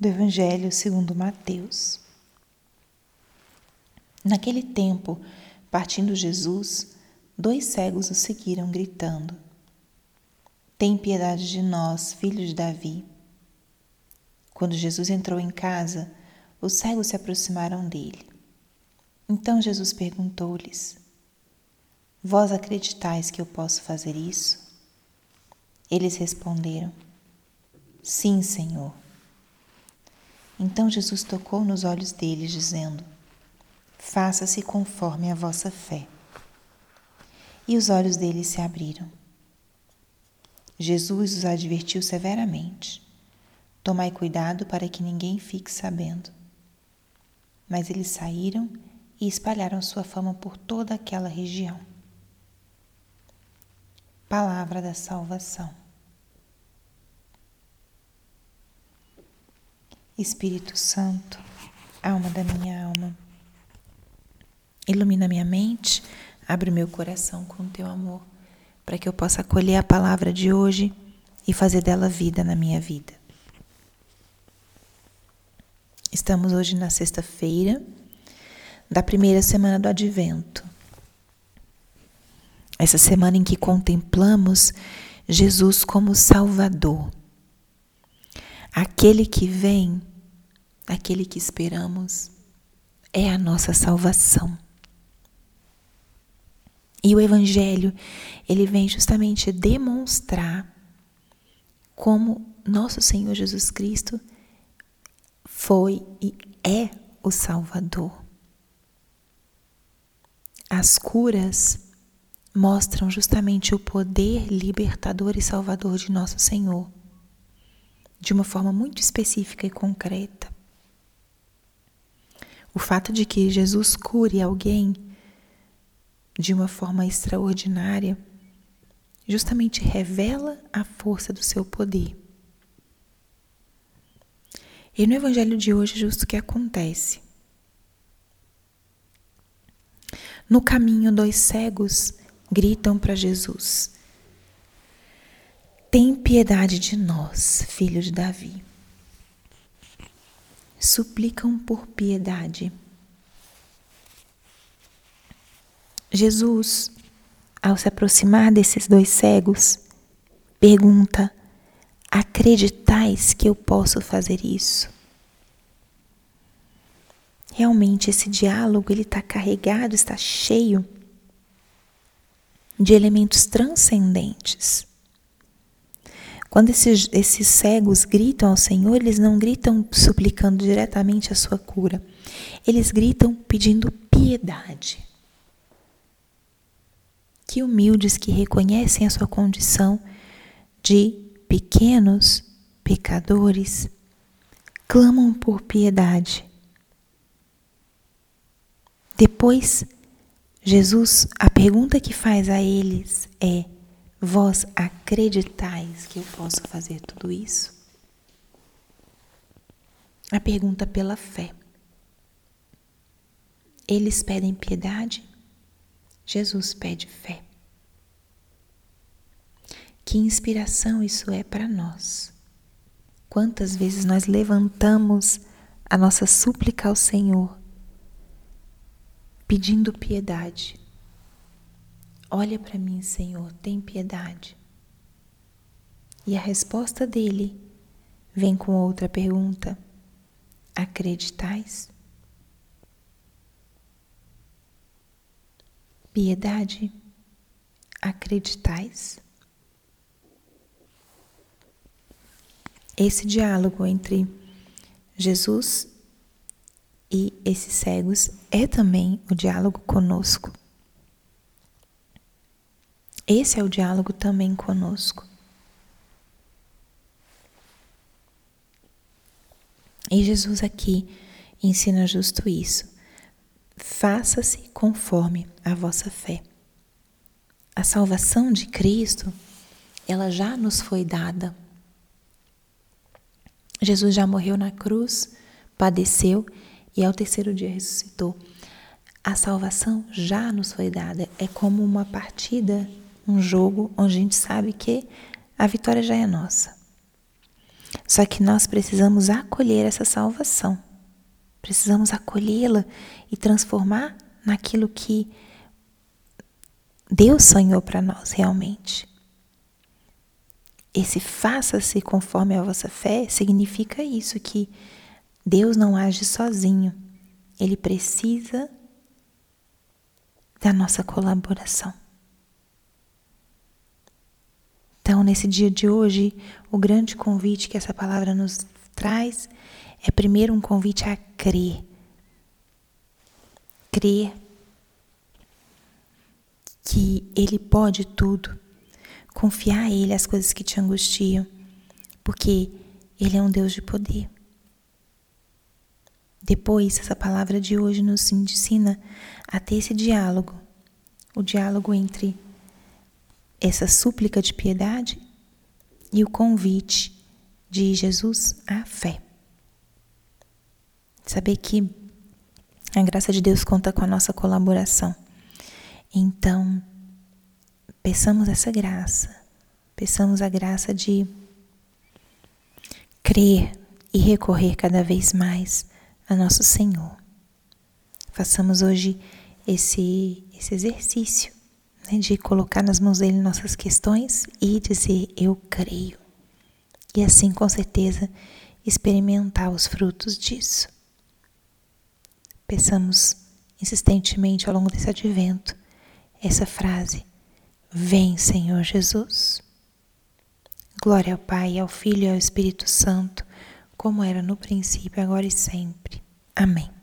do Evangelho segundo Mateus. Naquele tempo, partindo Jesus, dois cegos o seguiram, gritando: Tem piedade de nós, filhos de Davi. Quando Jesus entrou em casa, os cegos se aproximaram dele. Então Jesus perguntou-lhes: Vós acreditais que eu posso fazer isso? Eles responderam: Sim, Senhor. Então Jesus tocou nos olhos deles, dizendo: Faça-se conforme a vossa fé. E os olhos deles se abriram. Jesus os advertiu severamente: Tomai cuidado para que ninguém fique sabendo. Mas eles saíram e espalharam sua fama por toda aquela região. Palavra da salvação. Espírito Santo, alma da minha alma, ilumina minha mente, abre meu coração com teu amor, para que eu possa acolher a palavra de hoje e fazer dela vida na minha vida. Estamos hoje na sexta-feira da primeira semana do Advento. Essa semana em que contemplamos Jesus como Salvador, aquele que vem aquele que esperamos é a nossa salvação. E o evangelho, ele vem justamente demonstrar como nosso Senhor Jesus Cristo foi e é o Salvador. As curas mostram justamente o poder libertador e salvador de nosso Senhor, de uma forma muito específica e concreta. O fato de que Jesus cure alguém de uma forma extraordinária justamente revela a força do seu poder. E no evangelho de hoje é justo o que acontece. No caminho, dois cegos gritam para Jesus: Tem piedade de nós, filho de Davi suplicam por piedade. Jesus, ao se aproximar desses dois cegos, pergunta: Acreditais que eu posso fazer isso? Realmente esse diálogo ele está carregado, está cheio de elementos transcendentes. Quando esses, esses cegos gritam ao Senhor, eles não gritam suplicando diretamente a sua cura, eles gritam pedindo piedade. Que humildes que reconhecem a sua condição de pequenos pecadores clamam por piedade. Depois, Jesus, a pergunta que faz a eles é: Vós acreditais que eu posso fazer tudo isso? A pergunta pela fé. Eles pedem piedade, Jesus pede fé. Que inspiração isso é para nós. Quantas vezes nós levantamos a nossa súplica ao Senhor, pedindo piedade, Olha para mim, Senhor, tem piedade. E a resposta dele vem com outra pergunta: Acreditais? Piedade, acreditais? Esse diálogo entre Jesus e esses cegos é também o diálogo conosco. Esse é o diálogo também conosco. E Jesus aqui ensina justo isso. Faça-se conforme a vossa fé. A salvação de Cristo, ela já nos foi dada. Jesus já morreu na cruz, padeceu e ao terceiro dia ressuscitou. A salvação já nos foi dada. É como uma partida um jogo onde a gente sabe que a vitória já é nossa. Só que nós precisamos acolher essa salvação. Precisamos acolhê-la e transformar naquilo que Deus sonhou para nós realmente. Esse faça-se conforme a vossa fé significa isso, que Deus não age sozinho. Ele precisa da nossa colaboração. Então, nesse dia de hoje, o grande convite que essa palavra nos traz é primeiro um convite a crer. Crer que Ele pode tudo. Confiar a Ele as coisas que te angustiam, porque Ele é um Deus de poder. Depois, essa palavra de hoje nos ensina a ter esse diálogo o diálogo entre essa súplica de piedade e o convite de Jesus à fé. Saber que a graça de Deus conta com a nossa colaboração. Então, peçamos essa graça, peçamos a graça de crer e recorrer cada vez mais a nosso Senhor. Façamos hoje esse, esse exercício né, de colocar nas mãos dele nossas questões e dizer: Eu creio. E assim, com certeza, experimentar os frutos disso. Peçamos insistentemente ao longo desse advento essa frase: Vem, Senhor Jesus. Glória ao Pai, ao Filho e ao Espírito Santo, como era no princípio, agora e sempre. Amém.